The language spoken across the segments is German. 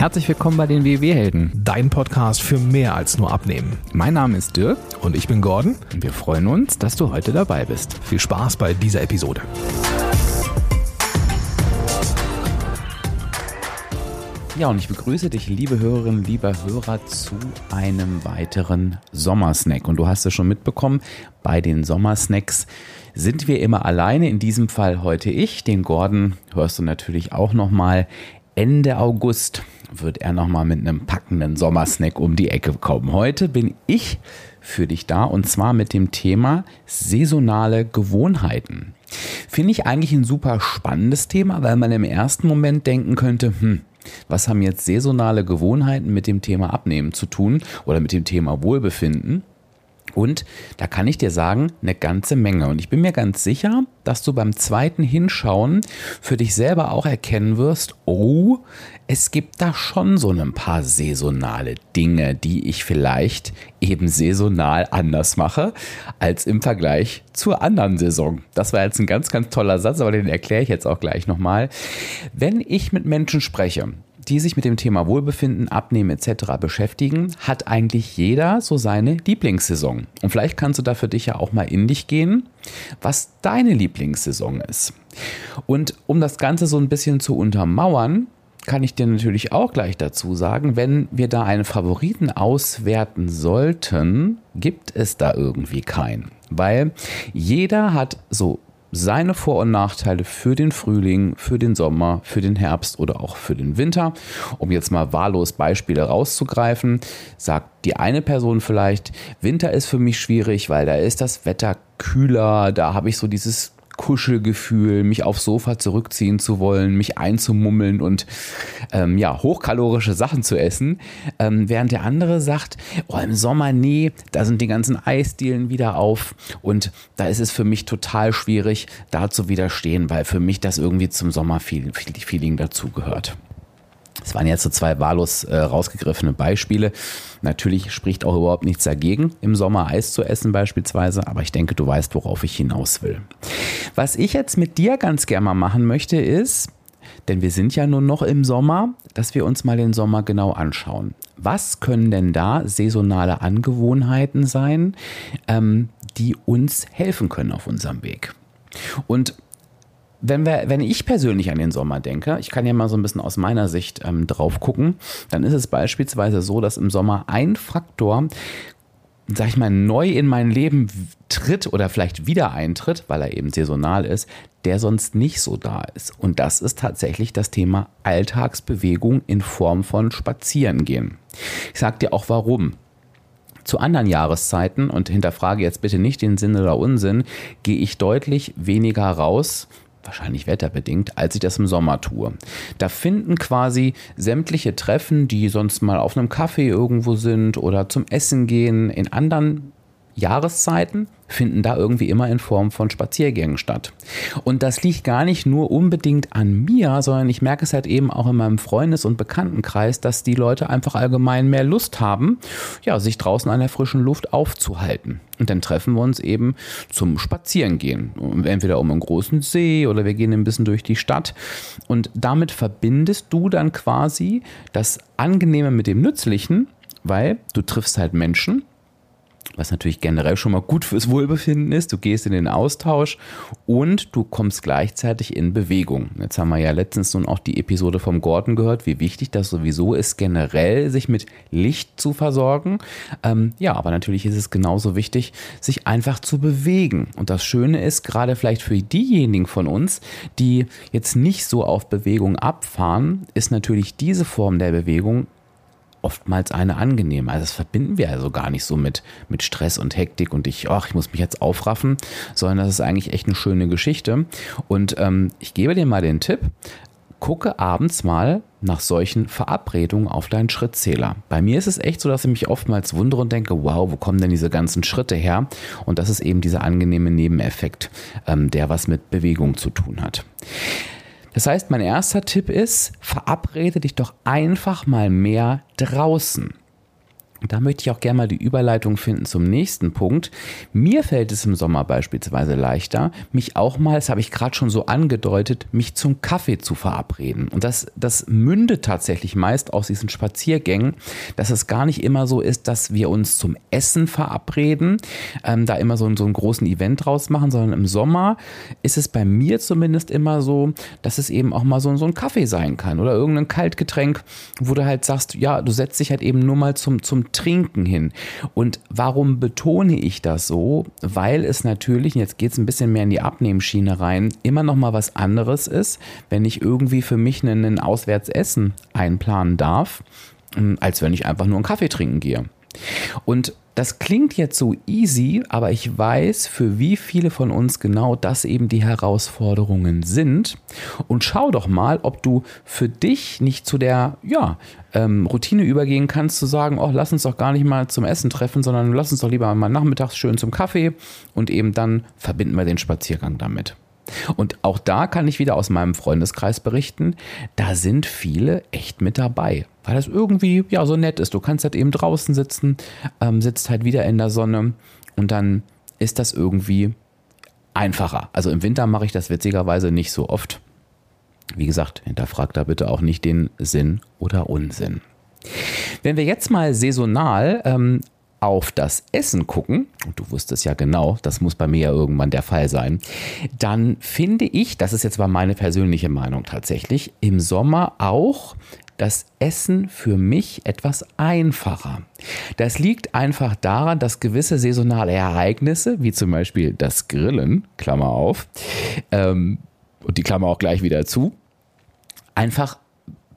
Herzlich willkommen bei den WW-Helden. Dein Podcast für mehr als nur Abnehmen. Mein Name ist Dirk Und ich bin Gordon. und wir freuen uns, dass du heute dabei bist. Viel Spaß bei dieser Episode. Ja, und ich begrüße dich, liebe Hörerinnen, lieber Hörer, zu einem weiteren Sommersnack. Und du hast es schon mitbekommen, bei den Sommersnacks sind wir immer alleine. In diesem Fall heute ich. Den Gordon hörst du natürlich auch nochmal. Ende August wird er nochmal mit einem packenden Sommersnack um die Ecke kommen. Heute bin ich für dich da und zwar mit dem Thema saisonale Gewohnheiten. Finde ich eigentlich ein super spannendes Thema, weil man im ersten Moment denken könnte, hm, was haben jetzt saisonale Gewohnheiten mit dem Thema Abnehmen zu tun oder mit dem Thema Wohlbefinden? Und da kann ich dir sagen, eine ganze Menge. Und ich bin mir ganz sicher, dass du beim zweiten Hinschauen für dich selber auch erkennen wirst, oh, es gibt da schon so ein paar saisonale Dinge, die ich vielleicht eben saisonal anders mache als im Vergleich zur anderen Saison. Das war jetzt ein ganz, ganz toller Satz, aber den erkläre ich jetzt auch gleich nochmal. Wenn ich mit Menschen spreche, die sich mit dem Thema Wohlbefinden, Abnehmen etc. beschäftigen, hat eigentlich jeder so seine Lieblingssaison. Und vielleicht kannst du da für dich ja auch mal in dich gehen, was deine Lieblingssaison ist. Und um das Ganze so ein bisschen zu untermauern, kann ich dir natürlich auch gleich dazu sagen, wenn wir da einen Favoriten auswerten sollten, gibt es da irgendwie keinen. Weil jeder hat so seine Vor- und Nachteile für den Frühling, für den Sommer, für den Herbst oder auch für den Winter. Um jetzt mal wahllos Beispiele rauszugreifen, sagt die eine Person vielleicht, Winter ist für mich schwierig, weil da ist das Wetter kühler, da habe ich so dieses Kuschelgefühl, mich aufs Sofa zurückziehen zu wollen, mich einzumummeln und ähm, ja, hochkalorische Sachen zu essen. Ähm, während der andere sagt, oh, im Sommer, nee, da sind die ganzen Eisdielen wieder auf und da ist es für mich total schwierig, da zu widerstehen, weil für mich das irgendwie zum Sommerfeeling dazugehört. Es waren jetzt so zwei wahllos äh, rausgegriffene Beispiele. Natürlich spricht auch überhaupt nichts dagegen, im Sommer Eis zu essen beispielsweise, aber ich denke, du weißt, worauf ich hinaus will. Was ich jetzt mit dir ganz gerne mal machen möchte, ist, denn wir sind ja nur noch im Sommer, dass wir uns mal den Sommer genau anschauen. Was können denn da saisonale Angewohnheiten sein, ähm, die uns helfen können auf unserem Weg? Und wenn, wir, wenn ich persönlich an den Sommer denke, ich kann ja mal so ein bisschen aus meiner Sicht ähm, drauf gucken, dann ist es beispielsweise so, dass im Sommer ein Faktor, sag ich mal, neu in mein Leben tritt oder vielleicht wieder eintritt, weil er eben saisonal ist, der sonst nicht so da ist. Und das ist tatsächlich das Thema Alltagsbewegung in Form von Spazierengehen. Ich sag dir auch warum. Zu anderen Jahreszeiten, und hinterfrage jetzt bitte nicht den Sinn oder Unsinn, gehe ich deutlich weniger raus, wahrscheinlich wetterbedingt, als ich das im Sommer tue. Da finden quasi sämtliche Treffen, die sonst mal auf einem Kaffee irgendwo sind oder zum Essen gehen, in anderen Jahreszeiten finden da irgendwie immer in Form von Spaziergängen statt. Und das liegt gar nicht nur unbedingt an mir, sondern ich merke es halt eben auch in meinem Freundes- und Bekanntenkreis, dass die Leute einfach allgemein mehr Lust haben, ja, sich draußen an der frischen Luft aufzuhalten. Und dann treffen wir uns eben zum Spazierengehen. Entweder um einen großen See oder wir gehen ein bisschen durch die Stadt. Und damit verbindest du dann quasi das Angenehme mit dem Nützlichen, weil du triffst halt Menschen, was natürlich generell schon mal gut fürs Wohlbefinden ist. Du gehst in den Austausch und du kommst gleichzeitig in Bewegung. Jetzt haben wir ja letztens nun auch die Episode vom Gordon gehört, wie wichtig das sowieso ist, generell sich mit Licht zu versorgen. Ähm, ja, aber natürlich ist es genauso wichtig, sich einfach zu bewegen. Und das Schöne ist, gerade vielleicht für diejenigen von uns, die jetzt nicht so auf Bewegung abfahren, ist natürlich diese Form der Bewegung oftmals eine angenehme. Also das verbinden wir also gar nicht so mit, mit Stress und Hektik und ich, ach, ich muss mich jetzt aufraffen, sondern das ist eigentlich echt eine schöne Geschichte. Und ähm, ich gebe dir mal den Tipp, gucke abends mal nach solchen Verabredungen auf deinen Schrittzähler. Bei mir ist es echt so, dass ich mich oftmals wundere und denke, wow, wo kommen denn diese ganzen Schritte her? Und das ist eben dieser angenehme Nebeneffekt, ähm, der was mit Bewegung zu tun hat. Das heißt, mein erster Tipp ist, verabrede dich doch einfach mal mehr draußen. Da möchte ich auch gerne mal die Überleitung finden zum nächsten Punkt. Mir fällt es im Sommer beispielsweise leichter, mich auch mal, das habe ich gerade schon so angedeutet, mich zum Kaffee zu verabreden. Und das, das mündet tatsächlich meist aus diesen Spaziergängen, dass es gar nicht immer so ist, dass wir uns zum Essen verabreden, ähm, da immer so, so einen großen Event draus machen, sondern im Sommer ist es bei mir zumindest immer so, dass es eben auch mal so, so ein Kaffee sein kann oder irgendein Kaltgetränk, wo du halt sagst, ja, du setzt dich halt eben nur mal zum, zum Trinken hin. Und warum betone ich das so? Weil es natürlich, jetzt geht es ein bisschen mehr in die Abnehmschiene rein, immer noch mal was anderes ist, wenn ich irgendwie für mich einen Auswärtsessen einplanen darf, hm, als wenn ich einfach nur einen Kaffee trinken gehe. Und das klingt jetzt so easy, aber ich weiß, für wie viele von uns genau das eben die Herausforderungen sind. Und schau doch mal, ob du für dich nicht zu der ja, ähm, Routine übergehen kannst, zu sagen, oh, lass uns doch gar nicht mal zum Essen treffen, sondern lass uns doch lieber mal nachmittags schön zum Kaffee und eben dann verbinden wir den Spaziergang damit. Und auch da kann ich wieder aus meinem Freundeskreis berichten, da sind viele echt mit dabei, weil das irgendwie ja so nett ist. Du kannst halt eben draußen sitzen, ähm, sitzt halt wieder in der Sonne und dann ist das irgendwie einfacher. Also im Winter mache ich das witzigerweise nicht so oft. Wie gesagt, hinterfragt da bitte auch nicht den Sinn oder Unsinn. Wenn wir jetzt mal saisonal ähm, auf das Essen gucken, und du wusstest ja genau, das muss bei mir ja irgendwann der Fall sein, dann finde ich, das ist jetzt mal meine persönliche Meinung tatsächlich, im Sommer auch das Essen für mich etwas einfacher. Das liegt einfach daran, dass gewisse saisonale Ereignisse, wie zum Beispiel das Grillen, Klammer auf, ähm, und die Klammer auch gleich wieder zu, einfach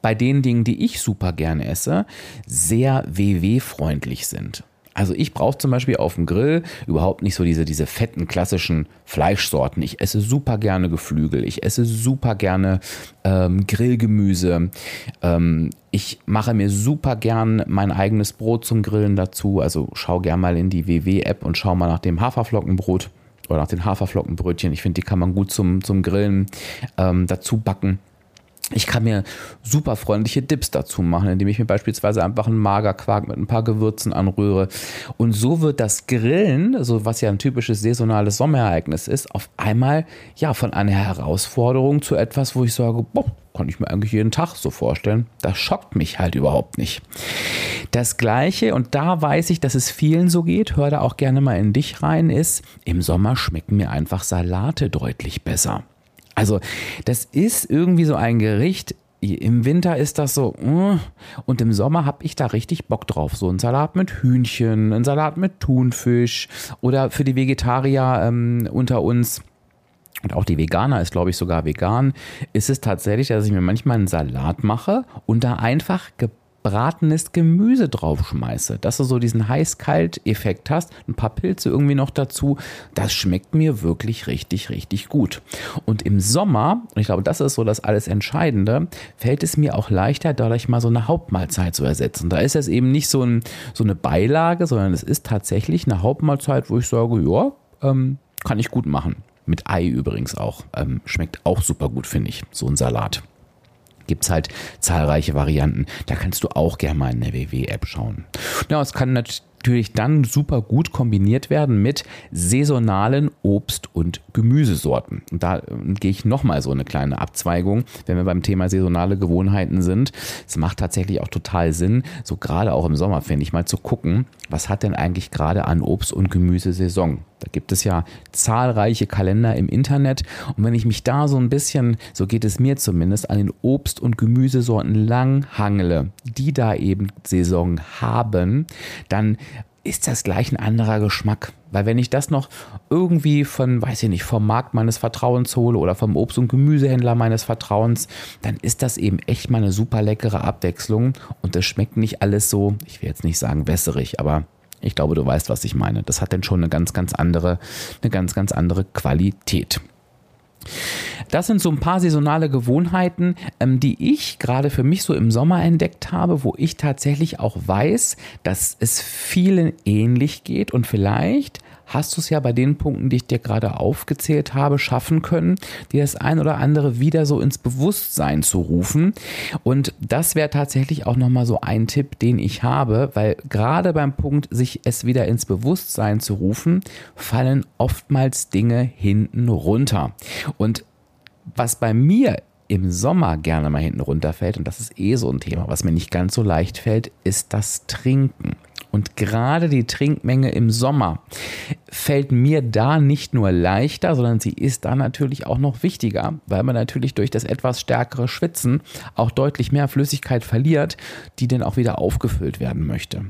bei den Dingen, die ich super gerne esse, sehr WW-freundlich sind. Also ich brauche zum Beispiel auf dem Grill überhaupt nicht so diese, diese fetten klassischen Fleischsorten. Ich esse super gerne Geflügel, ich esse super gerne ähm, Grillgemüse. Ähm, ich mache mir super gern mein eigenes Brot zum Grillen dazu. Also schau gern mal in die WW-App und schau mal nach dem Haferflockenbrot oder nach den Haferflockenbrötchen. Ich finde, die kann man gut zum, zum Grillen ähm, dazu backen. Ich kann mir super freundliche Dips dazu machen, indem ich mir beispielsweise einfach einen Magerquark mit ein paar Gewürzen anrühre. Und so wird das Grillen, so was ja ein typisches saisonales Sommerereignis ist, auf einmal ja von einer Herausforderung zu etwas, wo ich sage, boah, kann ich mir eigentlich jeden Tag so vorstellen. Das schockt mich halt überhaupt nicht. Das gleiche, und da weiß ich, dass es vielen so geht, hör da auch gerne mal in dich rein, ist, im Sommer schmecken mir einfach Salate deutlich besser. Also das ist irgendwie so ein Gericht, im Winter ist das so, uh, und im Sommer habe ich da richtig Bock drauf. So ein Salat mit Hühnchen, ein Salat mit Thunfisch oder für die Vegetarier ähm, unter uns. Und auch die Veganer ist, glaube ich, sogar vegan, ist es tatsächlich, dass ich mir manchmal einen Salat mache und da einfach gebratenes Gemüse draufschmeiße, dass du so diesen heiß-kalt-Effekt hast, ein paar Pilze irgendwie noch dazu, das schmeckt mir wirklich richtig, richtig gut. Und im Sommer, und ich glaube, das ist so das alles Entscheidende, fällt es mir auch leichter, dadurch mal so eine Hauptmahlzeit zu ersetzen. Da ist es eben nicht so, ein, so eine Beilage, sondern es ist tatsächlich eine Hauptmahlzeit, wo ich sage, ja, ähm, kann ich gut machen. Mit Ei übrigens auch. Ähm, schmeckt auch super gut, finde ich, so ein Salat gibt es halt zahlreiche Varianten. Da kannst du auch gerne mal in der WW-App schauen. Ja, es kann natürlich dann super gut kombiniert werden mit saisonalen Obst- und Gemüsesorten. Und da äh, gehe ich nochmal so eine kleine Abzweigung, wenn wir beim Thema saisonale Gewohnheiten sind. Es macht tatsächlich auch total Sinn, so gerade auch im Sommer, finde ich, mal zu gucken, was hat denn eigentlich gerade an Obst- und Gemüsesaison? Da gibt es ja zahlreiche Kalender im Internet. Und wenn ich mich da so ein bisschen, so geht es mir zumindest, an den Obst- und Gemüsesorten lang die da eben Saison haben, dann ist das gleich ein anderer Geschmack. Weil wenn ich das noch irgendwie von, weiß ich nicht, vom Markt meines Vertrauens hole oder vom Obst- und Gemüsehändler meines Vertrauens, dann ist das eben echt mal eine super leckere Abwechslung und das schmeckt nicht alles so, ich will jetzt nicht sagen wässerig, aber ich glaube, du weißt, was ich meine. Das hat dann schon eine ganz, ganz andere, eine ganz, ganz andere Qualität. Das sind so ein paar saisonale Gewohnheiten, ähm, die ich gerade für mich so im Sommer entdeckt habe, wo ich tatsächlich auch weiß, dass es vielen ähnlich geht und vielleicht hast du es ja bei den Punkten, die ich dir gerade aufgezählt habe, schaffen können, dir das ein oder andere wieder so ins Bewusstsein zu rufen. Und das wäre tatsächlich auch nochmal so ein Tipp, den ich habe, weil gerade beim Punkt, sich es wieder ins Bewusstsein zu rufen, fallen oftmals Dinge hinten runter. Und was bei mir im Sommer gerne mal hinten runterfällt, und das ist eh so ein Thema, was mir nicht ganz so leicht fällt, ist das Trinken. Und gerade die Trinkmenge im Sommer fällt mir da nicht nur leichter, sondern sie ist da natürlich auch noch wichtiger, weil man natürlich durch das etwas stärkere Schwitzen auch deutlich mehr Flüssigkeit verliert, die dann auch wieder aufgefüllt werden möchte.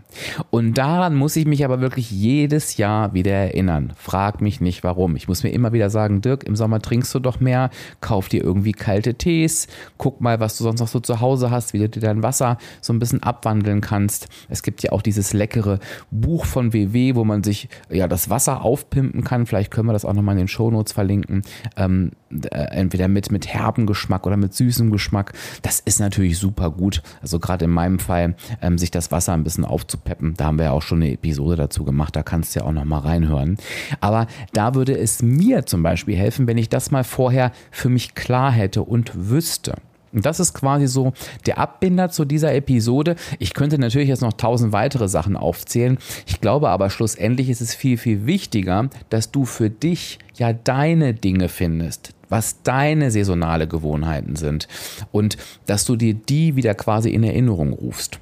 Und daran muss ich mich aber wirklich jedes Jahr wieder erinnern. Frag mich nicht warum. Ich muss mir immer wieder sagen, Dirk, im Sommer trinkst du doch mehr, kauf dir irgendwie kalte Tees, guck mal, was du sonst noch so zu Hause hast, wie du dir dein Wasser so ein bisschen abwandeln kannst. Es gibt ja auch dieses leckere leckere Buch von WW, wo man sich ja das Wasser aufpimpen kann. Vielleicht können wir das auch nochmal in den Shownotes verlinken. Ähm, äh, entweder mit, mit herben Geschmack oder mit süßem Geschmack. Das ist natürlich super gut. Also gerade in meinem Fall, ähm, sich das Wasser ein bisschen aufzupeppen. Da haben wir ja auch schon eine Episode dazu gemacht. Da kannst du ja auch nochmal reinhören. Aber da würde es mir zum Beispiel helfen, wenn ich das mal vorher für mich klar hätte und wüsste. Und das ist quasi so der Abbinder zu dieser Episode. Ich könnte natürlich jetzt noch tausend weitere Sachen aufzählen. Ich glaube aber schlussendlich ist es viel, viel wichtiger, dass du für dich ja deine Dinge findest, was deine saisonale Gewohnheiten sind und dass du dir die wieder quasi in Erinnerung rufst.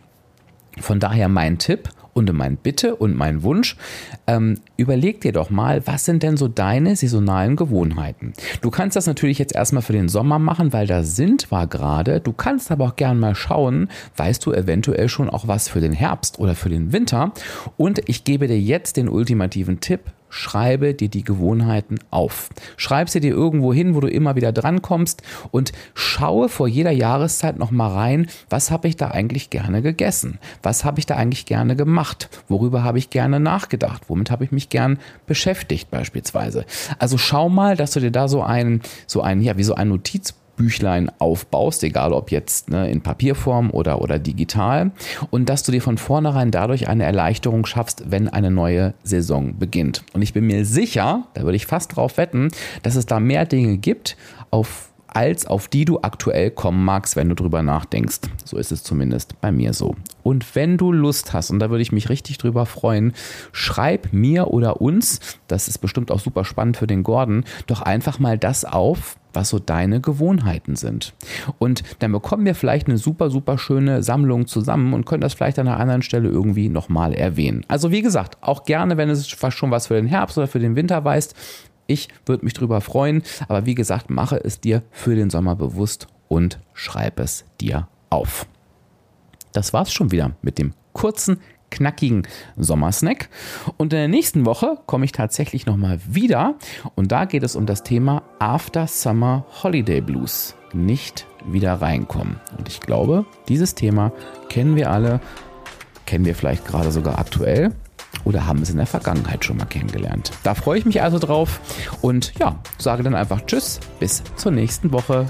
Von daher mein Tipp und mein Bitte und mein Wunsch, ähm, überleg dir doch mal, was sind denn so deine saisonalen Gewohnheiten? Du kannst das natürlich jetzt erstmal für den Sommer machen, weil da sind wir gerade. Du kannst aber auch gern mal schauen, weißt du eventuell schon auch was für den Herbst oder für den Winter. Und ich gebe dir jetzt den ultimativen Tipp, schreibe dir die Gewohnheiten auf. Schreib sie dir irgendwo hin, wo du immer wieder drankommst und schaue vor jeder Jahreszeit nochmal rein, was habe ich da eigentlich gerne gegessen? Was habe ich da eigentlich gerne gemacht? Worüber habe ich gerne nachgedacht? Womit habe ich mich gern beschäftigt beispielsweise? Also schau mal, dass du dir da so ein, so ein, ja, wie so ein Notizbuch Büchlein aufbaust, egal ob jetzt ne, in Papierform oder, oder digital, und dass du dir von vornherein dadurch eine Erleichterung schaffst, wenn eine neue Saison beginnt. Und ich bin mir sicher, da würde ich fast drauf wetten, dass es da mehr Dinge gibt, auf als auf die du aktuell kommen magst, wenn du drüber nachdenkst. So ist es zumindest bei mir so. Und wenn du Lust hast, und da würde ich mich richtig drüber freuen, schreib mir oder uns, das ist bestimmt auch super spannend für den Gordon, doch einfach mal das auf, was so deine Gewohnheiten sind. Und dann bekommen wir vielleicht eine super, super schöne Sammlung zusammen und können das vielleicht an einer anderen Stelle irgendwie nochmal erwähnen. Also wie gesagt, auch gerne, wenn es schon was für den Herbst oder für den Winter weißt. Ich würde mich drüber freuen, aber wie gesagt, mache es dir für den Sommer bewusst und schreib es dir auf. Das war's schon wieder mit dem kurzen, knackigen Sommersnack. Und in der nächsten Woche komme ich tatsächlich nochmal wieder und da geht es um das Thema After Summer Holiday Blues. Nicht wieder reinkommen. Und ich glaube, dieses Thema kennen wir alle, kennen wir vielleicht gerade sogar aktuell oder haben es in der Vergangenheit schon mal kennengelernt. Da freue ich mich also drauf und ja, sage dann einfach Tschüss, bis zur nächsten Woche.